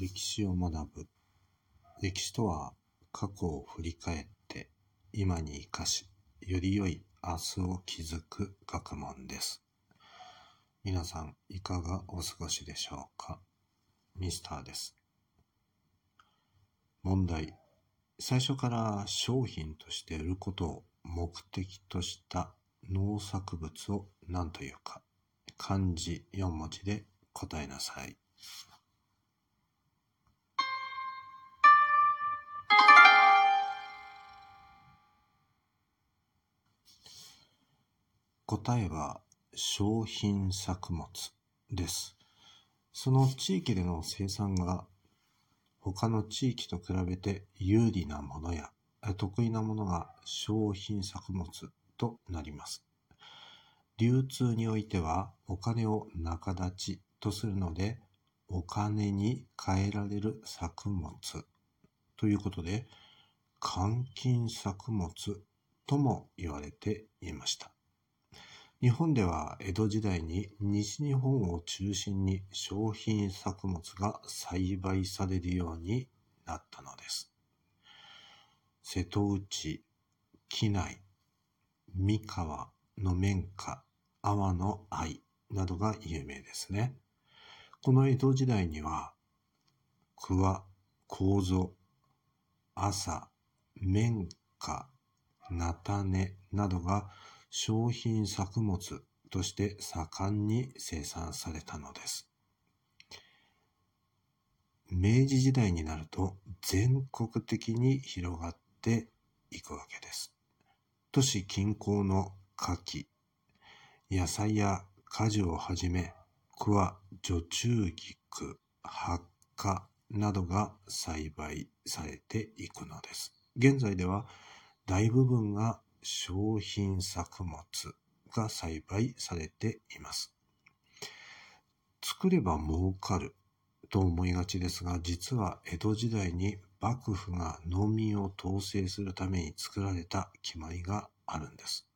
歴史を学ぶ。歴史とは過去を振り返って今に生かし、より良い明日を築く学問です。皆さんいかがお過ごしでしょうか？ミスターです。問題。最初から商品として売ることを目的とした農作物を何というか漢字4文字で答えなさい。答えは商品作物です。その地域での生産が他の地域と比べて有利なものや得意なものが商品作物となります。流通においてはお金を仲立ちとするのでお金に換えられる作物ということで換金作物とも言われていました。日本では江戸時代に西日本を中心に商品作物が栽培されるようになったのです。瀬戸内、機内、三河の綿花、阿波の愛などが有名ですね。この江戸時代には、桑、構造朝、綿花、菜種などが商品作物として盛んに生産されたのです。明治時代になると全国的に広がっていくわけです。都市近郊の牡蠣、野菜や果樹をはじめ、桑、女中菊、発火などが栽培されていくのです。現在では大部分が商品作物が栽培されています。作れば儲かると思いがちですが、実は江戸時代に幕府が農民を統制するために作られた決まりがあるんです。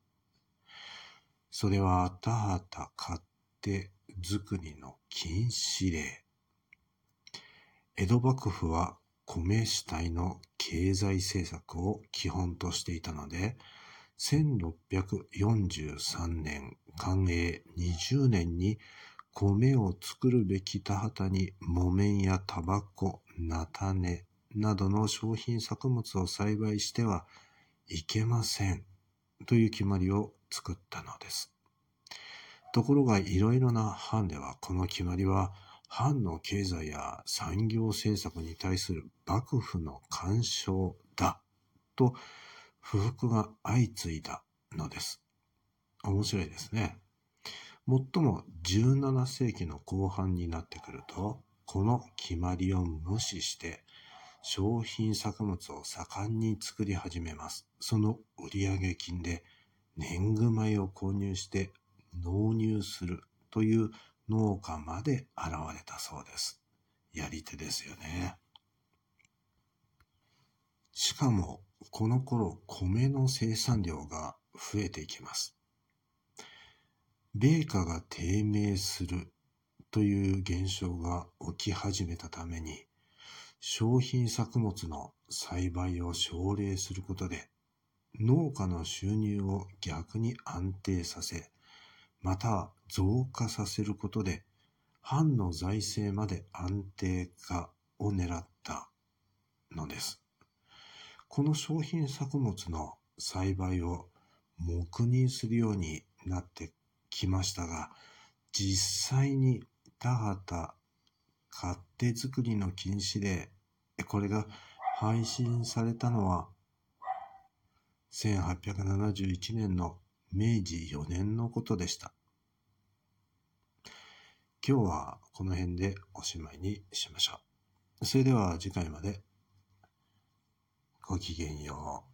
それは田畑勝手作りの禁止令。江戸幕府は米主体の経済政策を基本としていたので、1643年寛永20年に米を作るべき田畑に木綿やタバコ、菜種などの商品作物を栽培してはいけませんという決まりを作ったのです。ところがいろいろな藩ではこの決まりは藩の経済や産業政策に対する幕府の干渉だと不服が相次いだのです。面白いですね。もっとも17世紀の後半になってくると、この決まりを無視して商品作物を盛んに作り始めます。その売上金で年貢米を購入して納入するという農家まで現れたそうです。やり手ですよね。しかもこの頃米の生産量が増えていきます。米価が低迷するという現象が起き始めたために商品作物の栽培を奨励することで農家の収入を逆に安定させまた増加させることで藩の財政まで安定化を狙ったのです。この商品作物の栽培を黙認するようになってきましたが、実際に田畑勝手作りの禁止で、これが配信されたのは、1871年の明治4年のことでした。今日はこの辺でおしまいにしましょう。それでは次回までごきげんよう。